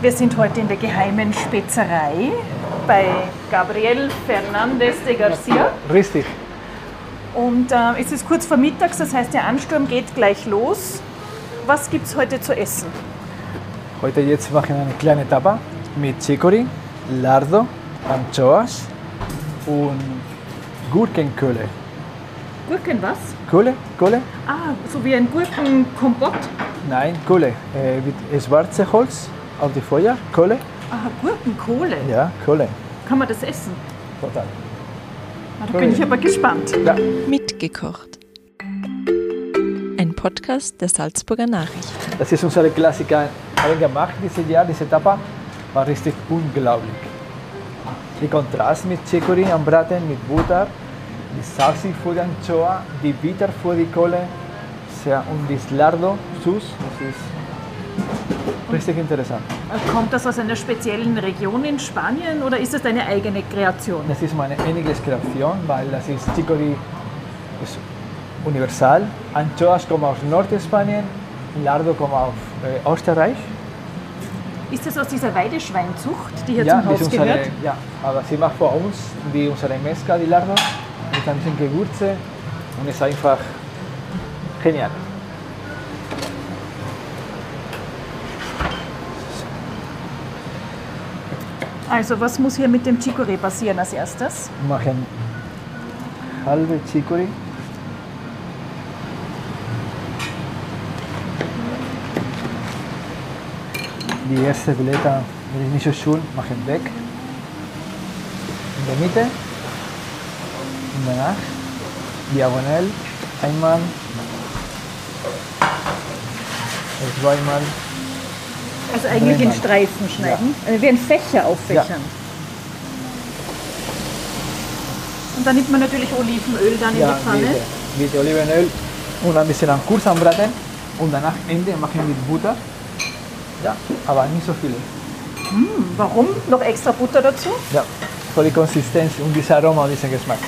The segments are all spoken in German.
Wir sind heute in der geheimen Spezerei bei Gabriel Fernandez de Garcia. Richtig. Und äh, es ist kurz vor Mittags, das heißt, der Ansturm geht gleich los. Was gibt es heute zu essen? Heute jetzt machen wir eine kleine Tapa mit Chicory, Lardo, Anchoas und Gurkenkohle. Gurken was? Kohle? Kohle? Ah, so wie ein Gurkenkompott. Nein, Kohle. Äh, mit schwarze Holz auf die Feuer. Kohle? Ah, Gurkenkohle. Ja, Kohle. Kann man das essen? Total. Na, da bin ich aber gespannt. Ja. Mitgekocht. Ein Podcast der Salzburger Nachricht. Das ist unsere Klassiker. Gemacht dieses Jahr, diese Tapa. War richtig unglaublich. Der Kontrast mit Chicory am Braten, mit Butter, die Salsi für die Anchoa, die Bitter für die Kohle sehr, und das Lardo, Sus, das ist richtig interessant. Kommt das aus einer speziellen Region in Spanien oder ist das deine eigene Kreation? Das ist meine einzige Kreation, weil das ist Chicory ist universal. Anchoas kommen aus Nordspanien, Lardo kommt aus äh, Österreich. Ist das aus dieser Weideschweinzucht, die hier ja, zum Haus unsere, gehört? ja, aber sie macht vor uns wie unsere Mesca, die Lardo, mit ein bisschen Gewürze und ist einfach genial. Also was muss hier mit dem Chicorée passieren als erstes? Wir machen halbe Chicory. Die erste Blätter ist nicht so schön, machen weg. In der Mitte. Und danach diagonal einmal, zweimal. Also eigentlich in. Streifen schneiden, also wie ein Fächer auffächern. Und dann nimmt man natürlich Olivenöl dann in Ja, die Pfanne. mit, mit Olivenöl und ein bisschen am Kurs anbraten. Und danach Ende machen wir mit Butter. Ja, aber nicht so viel. Warum? Noch extra Butter dazu? Ja, für die Konsistenz und dieses Aroma und diesen Geschmack.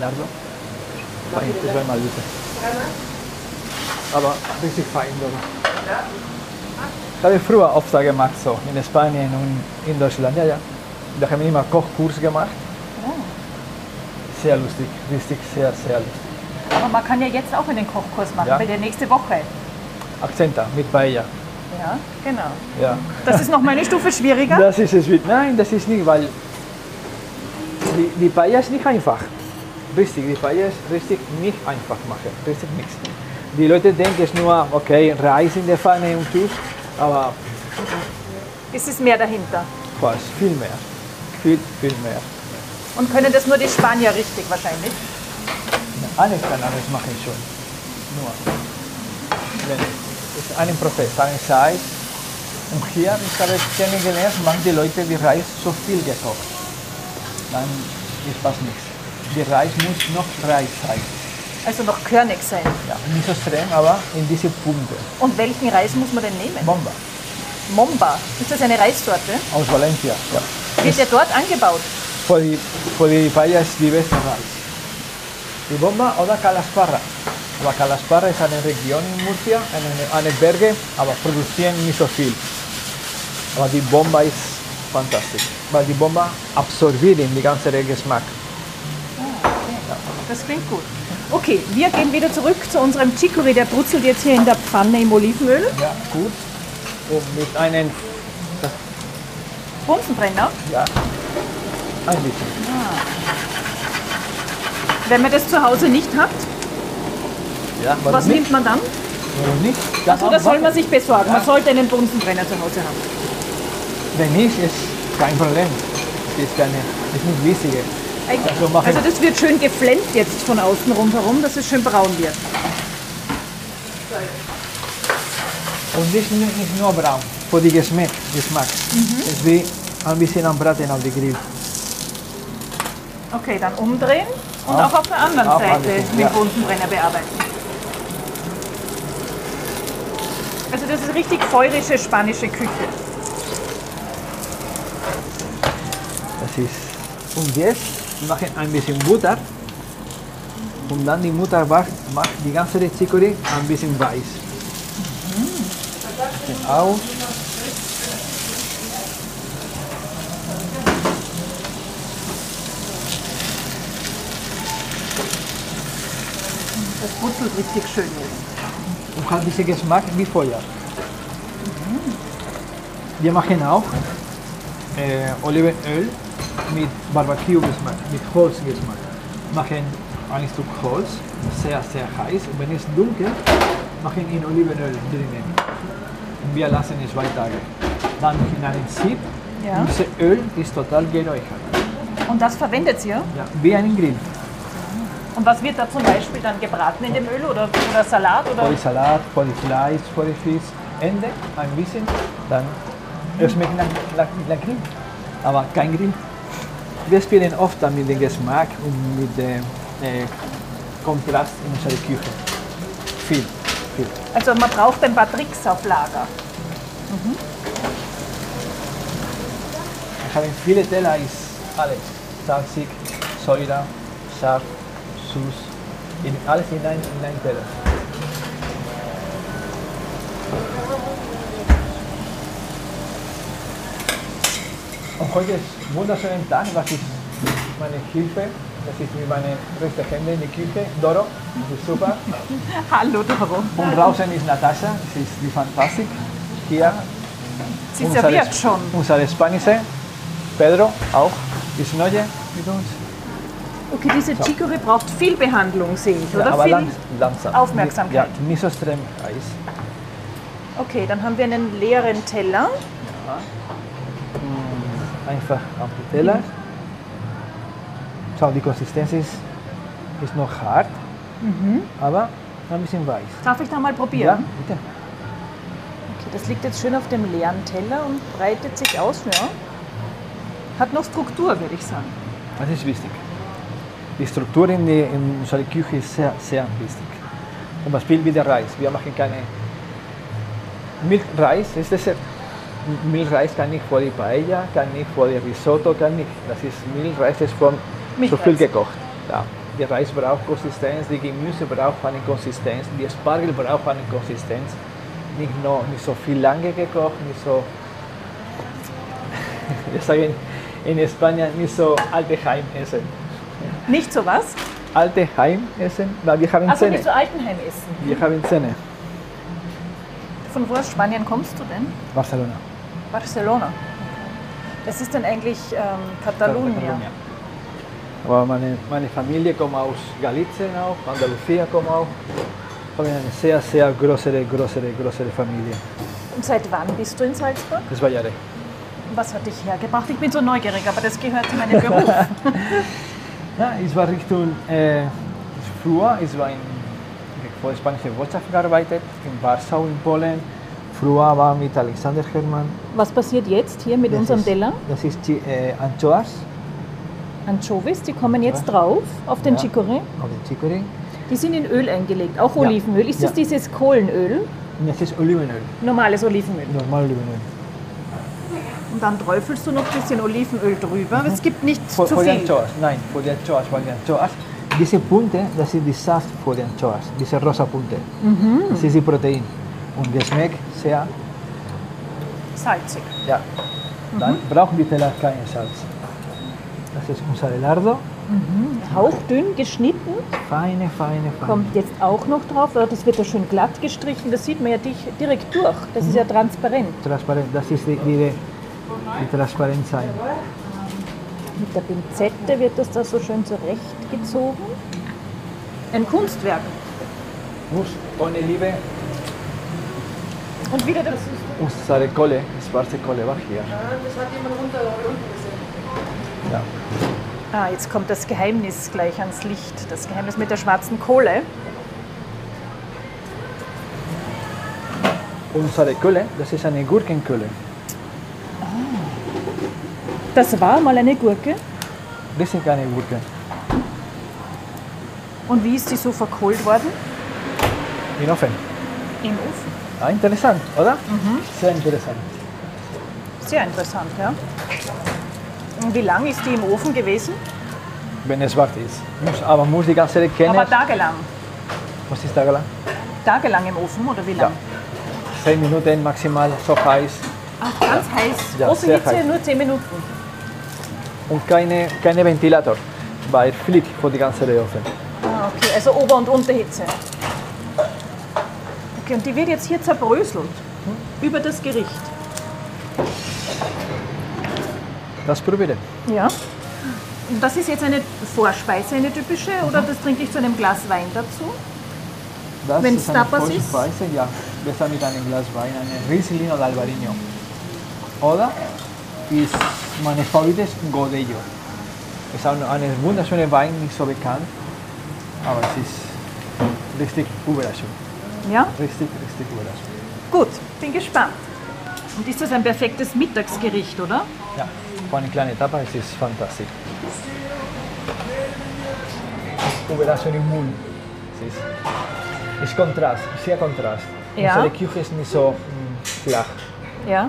Lardo? Zweimal bitte. Aber richtig fein, oder? Ich habe früher oft gemacht, so in Spanien und in Deutschland. Ja, ja. Da haben wir immer Kochkurs gemacht. Sehr lustig, richtig, sehr, sehr lustig. Aber man kann ja jetzt auch einen Kochkurs machen, Ja. bei der nächste Woche. Akzenta mit Paella. Ja, genau. Ja. Das ist noch mal eine Stufe schwieriger. Das ist es. Nein, das ist nicht, weil die, die Paella ist nicht einfach. Richtig, die Paella ist richtig nicht einfach machen. Richtig nichts. Die Leute denken es nur, okay, Reis in der Pfanne und tschüss. Aber Es ist mehr dahinter. fast viel mehr. Viel, viel mehr. Und können das nur die Spanier richtig wahrscheinlich. Alles kann alles machen schon. Nur. Wenn, es ist ein Prozess, eine Zeit. Und hier, ich habe kennengelernt, machen die Leute die Reis so viel gekocht. Dann ist fast nichts. Die Reis muss noch Reis sein. Also noch körnig sein. Ja, nicht so streng, aber in diese Punkte. Und welchen Reis muss man denn nehmen? Bomba. Momba. Ist das eine Reissorte? Aus Valencia. Ja. Wird der dort angebaut? Für die, für die Paella ist die beste Reis. Die Bomba oder Calasparra. Aber Calasparra ist eine Region in Murcia, eine, eine Berge, aber produzieren nicht so viel. Aber die Bomba ist fantastisch, weil die Bomba absorbiert den ganzen Geschmack. Das klingt gut. Okay, wir gehen wieder zurück zu unserem Chicory. Der brutzelt jetzt hier in der Pfanne im Olivenöl. Ja, gut. Und mit einem, Bunsenbrenner. ja, ein bisschen. Wenn man das zu Hause nicht hat, Ja, was nicht? nimmt man dann? Warum nicht? Also das soll man sich besorgen. Man Ja. sollte einen Bunsenbrenner zu Hause haben. Wenn nicht, ist kein Problem. Das ist, keine, ist nicht wichtig. Also Also das wird schön geflennt jetzt von außen rundherum, dass es schön braun wird. Und nicht, nicht nicht nur braun, für die Geschmack. Geschmack. Es ist wie ein bisschen am Braten auf die Grill. Okay, dann umdrehen und Auch- auch auf der anderen Seite mit ja. dem Bunsenbrenner bearbeiten. Also das ist richtig feurische spanische Küche. Das ist. Und jetzt machen ein bisschen Butter Und dann die Mutter macht, macht die ganze Chicory ein bisschen weiß. Den Aus. Das brutzelt richtig schön jetzt. und hat diesen Geschmack wie Feuer. Wir machen auch äh, Olivenöl mit Barbecue-Geschmack, mit Holzgeschmack. Machen ein Stück Holz, sehr, sehr heiß. Und wenn es dunkel, machen in Olivenöl drinnen. Und wir lassen es zwei Tage. Dann in einen Sieb. Ja. Dieses Öl ist total geräuchert. Und das verwendet ihr? Ja, wie einen Grill. Und was wird da zum Beispiel dann gebraten in dem Öl oder, oder Salat? Oder? Die Salat, die Fleisch, die Fisch. Ende ein bisschen, dann es schmeckt nach, nach, nach Grill, aber kein Grill. Wir spielen oft mit dem Geschmack und mit dem äh, Kontrast in unserer Küche. Viel, viel. Also man braucht ein paar Tricks auf Lager. Wir haben viele Teller, ist alles. Salzig, Säure, scharf, süß, alles in einem in ein Teller. Und heute ist ein wunderschöner Tag, das ist meine Hilfe, das ist mit meinen rechten Händen in der Küche, Doro, das ist super. Hallo Doro. Und draußen ist Natascha, sie ist die Fantastik. Hier Sie serviert schon. Unser Spanische, Pedro auch, ist neue mit uns. Okay, diese Chicory braucht viel Behandlung, sehe ich, Ja, oder? aber viel lang, langsam. Aufmerksamkeit. Ja, nicht so extrem heiß. Okay, dann haben wir einen leeren Teller. Einfach auf die Teller. Schau, die Konsistenz ist, ist noch hart, aber ein bisschen weich. Darf ich da mal Ja, probieren? bitte. Okay, das liegt jetzt schön auf dem leeren Teller und breitet sich aus. Ja. Hat noch Struktur, würde ich sagen. Das ist wichtig. Die Struktur in, die, in unserer Küche ist sehr, sehr wichtig. Zum Beispiel wie der Reis. Wir machen keine Milchreis, ist Dessert. Milchreis kann nicht für die Paella, kann nicht für die Risotto, kann nicht. Das ist Milchreis ist von so Milchreis. viel gekocht. Ja. Der Reis braucht Konsistenz, die Gemüse braucht eine Konsistenz, die Spargel braucht eine Konsistenz. Nicht, nur, nicht so viel lange gekocht, nicht so, wir sagen in Spanien, nicht so alte Heimessen. Nicht so was? Alte Heimessen, weil wir haben Also Zähne. nicht so Altenheim essen. Wir haben Zähne. Von wo aus Spanien kommst du denn? Barcelona. Barcelona. Das ist dann eigentlich ähm, Katalonien. Aber meine, meine Familie kommt aus Galicien auch, Andalusia kommt auch. Wir haben eine sehr, sehr größere, größere, größere Familie. Und seit wann bist du in Salzburg? Zwei Jahre. Was hat dich hergebracht? Ich bin so neugierig, aber das gehört zu meinem Beruf. Ja, ich war Richtung, äh, früher, ich war in vor der spanischen Wirtschaft gearbeitet, in Warschau in Polen. Früher war mit Alexander Hermann. Was passiert jetzt hier mit Das unserem ist- Teller? Das ist Chi- äh, Anchoas Anchovies, die kommen jetzt drauf auf den Ja. Chicorée. auf den Chicory. Die sind in Öl eingelegt, auch Ja. Olivenöl. Ist das Ja. dieses Kohlenöl? Das ist Olivenöl, Normales Olivenöl. normal Olivenöl. Und dann träufelst du noch ein bisschen Olivenöl drüber. Es gibt nicht Für, zu für die viel. Anchoas, nein, für die Anchoas, weil die Anchoas, diese Punkte, das ist die Saft für die Anchoas, diese rosa Punkte. Das ist die Protein. Und geschmeckt sehr, Salzig. ja. Dann brauchen die Teller kein Salz. Das ist unser Lardo, Hauchdünn geschnitten. feine, feine, feine. Kommt jetzt auch noch drauf. Das wird ja schön glatt gestrichen. Das sieht man ja dich direkt durch. Das ist ja transparent. Transparent, das ist die, die, die Transparenz sein. Mit der Pinzette wird das da so schön zurechtgezogen. Ein Kunstwerk. Muss ohne Liebe, Und wieder das. unsere Kohle, schwarze Kohle war hier. Ja. Ah, jetzt kommt das Geheimnis gleich ans Licht. Das Geheimnis mit der schwarzen Kohle. Unsere Kohle, das ist eine Gurkenkohle. Das war mal eine Gurke. Das ist keine Gurke. Und wie ist die so verkohlt worden? In Ofen. Im Ofen. Ah, interessant, oder? Sehr interessant. Sehr interessant, ja. Und wie lang ist die im Ofen gewesen? wenn es wart ist. Muss, aber muss die ganze Zeit kennen. Aber tagelang. Was ist da gelang? Tagelang im Ofen oder wie Ja. lang? 10 Minuten maximal, so heiß. Ach, ganz heiß. Ja, Große sehr Hitze, heiß. nur 10 Minuten. Und keine, keine Ventilator, weil fliegt vor die ganze Ofen. Ah, okay, also Ober- und Unterhitze. Okay, und die wird jetzt hier zerbröselt über das Gericht. Das probieren. Ja. Und das ist jetzt eine Vorspeise, eine typische, oder das trinke ich zu einem Glas Wein dazu? Das Wenn ist es Tapas ist? Vorspeise, ja. Besser mit einem Glas Wein, einen Riesling oder Albarino. Oder ist meine Favorit ist Godello. Ist auch eine wunderschöne Wein, nicht so bekannt, aber es ist richtig Überraschung. Ja. Richtig, richtig Überraschung. Gut, bin gespannt. Und ist das ein perfektes Mittagsgericht, oder? Ja, für eine kleine Tapa es ist fantastisch. Überraschung im Mund. Es ist, ist Kontrast, sehr Kontrast. Ja. Unsere Küche ist nicht so mm, flach. Ja.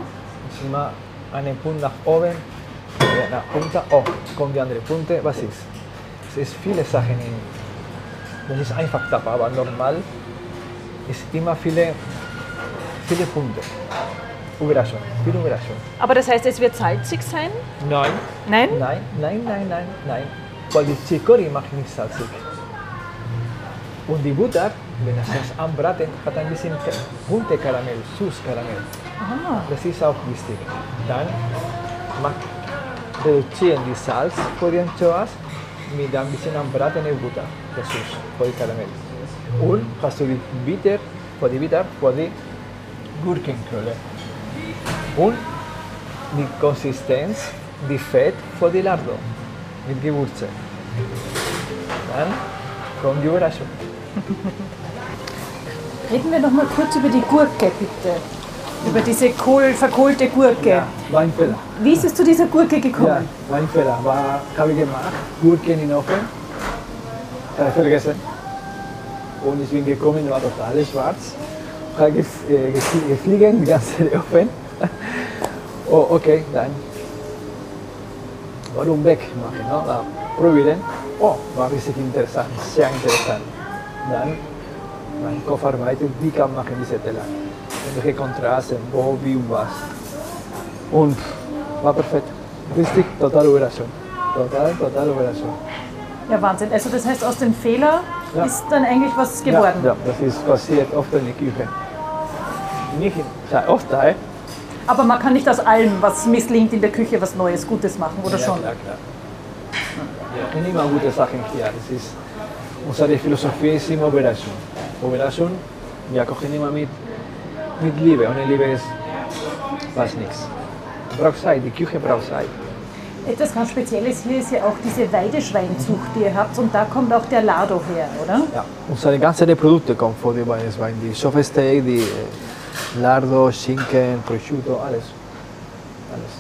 Es ist immer einen Punkt nach oben, äh, nach unten, oh, kommt die andere Punkte. Was ist? Es ist viele Sachen in. Das ist einfach Tapa, aber normal ist immer viele, viele Punkte. Überraschung, viel Überraschung. Aber das heißt, es wird salzig sein? Nein. Nein? Nein, nein, nein, nein, nein. Weil die Chicory macht nicht salzig. Und die Butter, wenn es das anbraten, hat ein bisschen bunte Karamell, Süßkaramell. Ah, Das ist auch wichtig. Dann macht, reduzieren die Salz für die Anchoas mit ein bisschen anbratene Butter, das Süß, die Karamell. Und hast du die Bitter, für die Bitter, für die Gurkenknolle. Und die Konsistenz, die Fett für die Lardo mit Gewürze. Dann kommt die Überraschung. Reden wir noch mal kurz über die Gurke, bitte. Über diese kohl, verkohlte Gurke. Weinfeller. Wie ist es zu dieser Gurke Ja, gekommen? Weinfeller. War, habe ich gemacht, Gurken in Ofen. Habe ich vergessen. Und ich bin gekommen, war total schwarz. Habe gef äh, gef- gefliegen, die ganze Ofen. oh, okay, dann. Warum wegmachen? No? Da probieren. Oh, war richtig interessant, sehr interessant. Dann mein Kopf arbeitet, wie kann machen diese Teller? Welche Kontraste, wo, wie und was. Und war perfekt. Richtig, total Überraschung. Total, total Überraschung. Ja, Wahnsinn. Also das heißt, aus dem Fehler Ja. ist dann eigentlich was geworden. Ja, ja, das ist passiert oft in der Küche. Nicht ja, oft, äh? Aber man kann nicht aus allem, was misslingt in der Küche, was Neues, Gutes machen, oder ja, schon? Klar, klar. Ja, sind immer gute Sachen hier. Das ist, unsere Philosophie ist immer Überraschung. Überraschung, wir kochen immer mit, mit Liebe. Ohne Liebe ist fast nichts. Braucht Zeit, die Küche braucht Zeit. Etwas ganz Spezielles hier ist ja auch diese Weideschweinzucht, die ihr habt. Und da kommt auch der Lardo her, oder? Ja, unsere ganzen Produkte kommen von den Weißwein. Die Sofesteak, die äh, Lardo, Schinken, Prosciutto, alles. alles.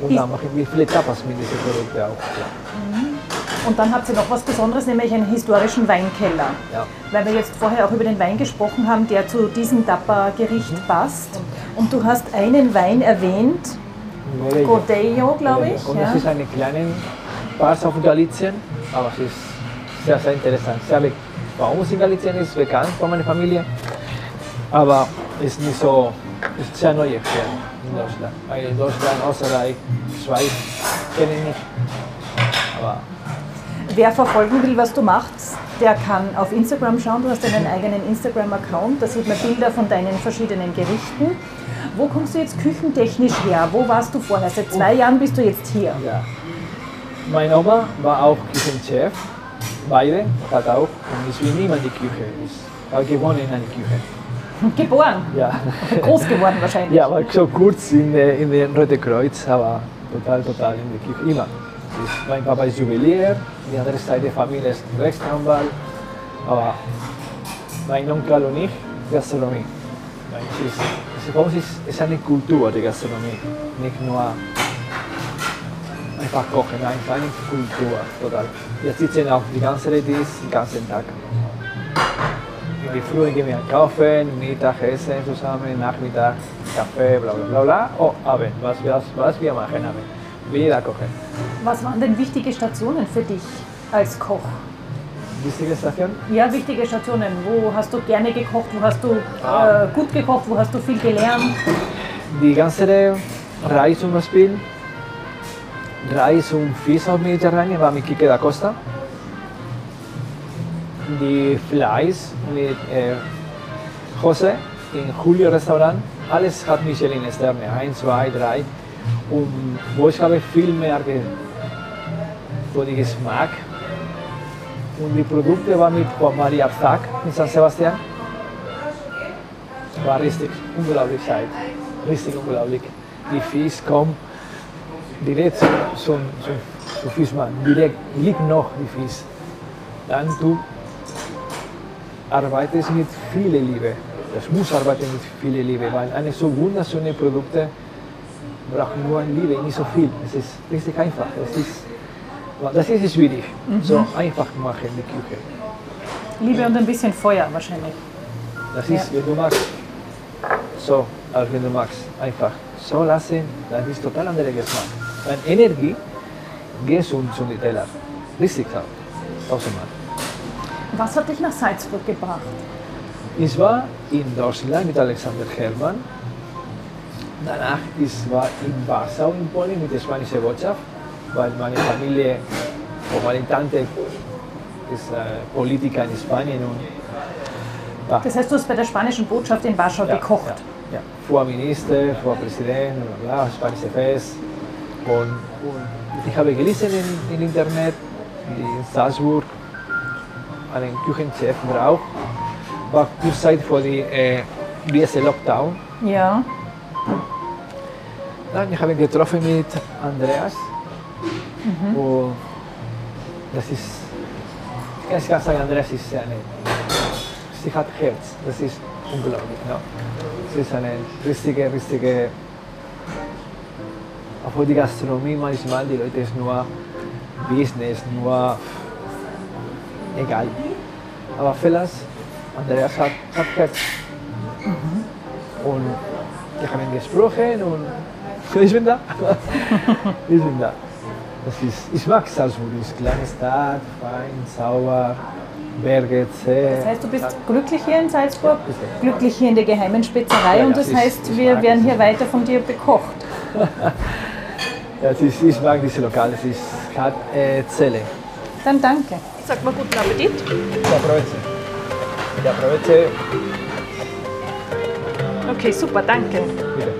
Und dann machen wir viele Tapas mit diesen Produkten auch. Ja. Und dann habt ihr noch was Besonderes, nämlich einen historischen Weinkeller. Ja. Weil wir jetzt vorher auch über den Wein gesprochen haben, der zu diesem Tapa-Gericht Mhm. passt. Und du hast einen Wein erwähnt, Godello, glaube ich. Und das ist eine kleine Part auf Galicien, aber es ist sehr, sehr interessant. Sehr bei uns in Galicien ist bekannt von meiner Familie, aber ist nicht so, ist sehr neu hier in Deutschland. Weil in Deutschland, Österreich, Schweiz kennen nicht. Aber Wer verfolgen will, was du machst, der kann auf Instagram schauen. Du hast einen eigenen Instagram-Account. Da sieht man Bilder von deinen verschiedenen Gerichten. Wo kommst du jetzt küchentechnisch her? Wo warst du vorher? Seit zwei Jahren bist du jetzt hier. ja. Meine Oma war auch Küchenchef, beide, hat auch. Und ich bin immer in die Küche. Ich habe gewohnt in einer Küche. Geboren, Ja. groß geworden wahrscheinlich. Ja, aber so kurz in, der- in den Rote Kreuz, aber total, total in der Küche, immer. Ist- Mein Papa ist Juwelier, die andere Seite der Familie ist Rechtsanwalt, aber mein Onkel und ich, Gastronomie. Weil Es ist, bei uns ist, ist eine Kultur, die Gastronomie, nicht nur einfach kochen, ist eine Kultur, total. Wir sitzen auf die ganze Tisch, den ganzen Tag. In die Früh gehen wir kaufen, Mittag essen zusammen, Nachmittag Kaffee, bla bla bla bla. Oh, Abend, was, was, was wir machen Abend. Wieder kochen. Was waren denn wichtige Stationen für dich als Koch? Wichtige Station? Ja, wichtige Stationen. Wo hast du gerne gekocht? Wo hast du Ah. äh, gut gekocht? Wo hast du viel gelernt? Die ganze Reise zum Beispiel, Reis und Fisch auf Mediterranien war mit Kike da Costa. Die Fleisch mit äh, Jose im Julio Restaurant. Alles hat Michelin-Sterne, 1, 2, 3. Und wo ich habe viel mehr von dem Geschmack. Und die Produkte waren mit Juan Maria Arzac in San Sebastian. War richtig unglaublich Zeit. Richtig unglaublich. Die Fisch kommt direkt zum, zum, zum Fischmann. Direkt liegt noch die Fisch. Dann du arbeitest mit viel Liebe. Das muss arbeiten mit viel Liebe, weil eine so wunderschöne Produkte braucht nur Liebe, nicht so viel. Es ist richtig einfach. Es ist, das ist schwierig. So einfach machen die Küche. Liebe und ein bisschen Feuer wahrscheinlich. Das ist, wenn du magst, so, als wenn du magst, einfach so lassen, das ist total anderer Geschmack. Weil Energie geht zum, zum Teller. Richtig so. Tausendmal. Was hat dich nach Salzburg gebracht? Ich war in Deutschland mit Alexander Hermann. Danach ich war in Warschau in Polen mit der spanischen Botschaft, weil meine Familie, oder meine Tante ist äh, Politiker in Spanien und ja, Das heißt, du hast bei der spanischen Botschaft in Warschau gekocht. Ja, ja. Vor Minister, vor Präsident, bla, spanische Fest. Und, und ich habe gelesen im, im Internet, in Salzburg, einen Küchenchef braucht, war kurz Zeit vor die äh, Lockdown. Ja. Dann ich habe ihn getroffen mit Andreas. Und das ist, ich kann sagen, Andreas ist eine, sie hat Herz, das ist unglaublich. No? Sie ist eine richtige, richtige, obwohl die Gastronomie manchmal, die Leute ist nur Business, nur egal. Aber Fellas, Andreas hat, hat Herz. Und wir haben gesprochen und ich bin da. ich bin da. Das ist, ich mag Salzburg, es ist eine kleine Stadt, fein, sauber, Berge, See. Das heißt, du bist glücklich hier in Salzburg, glücklich hier in der geheimen Spezerei Ja, und das ich- heißt, ich wir werden hier weiter von dir bekocht. Ja, ist, ich mag diese Lokale, es ist, hat äh, Zelle. Dann danke. Sag mal guten Appetit. Ja, aproveche. Ja, aproveche. Okay, super, danke. Bitte.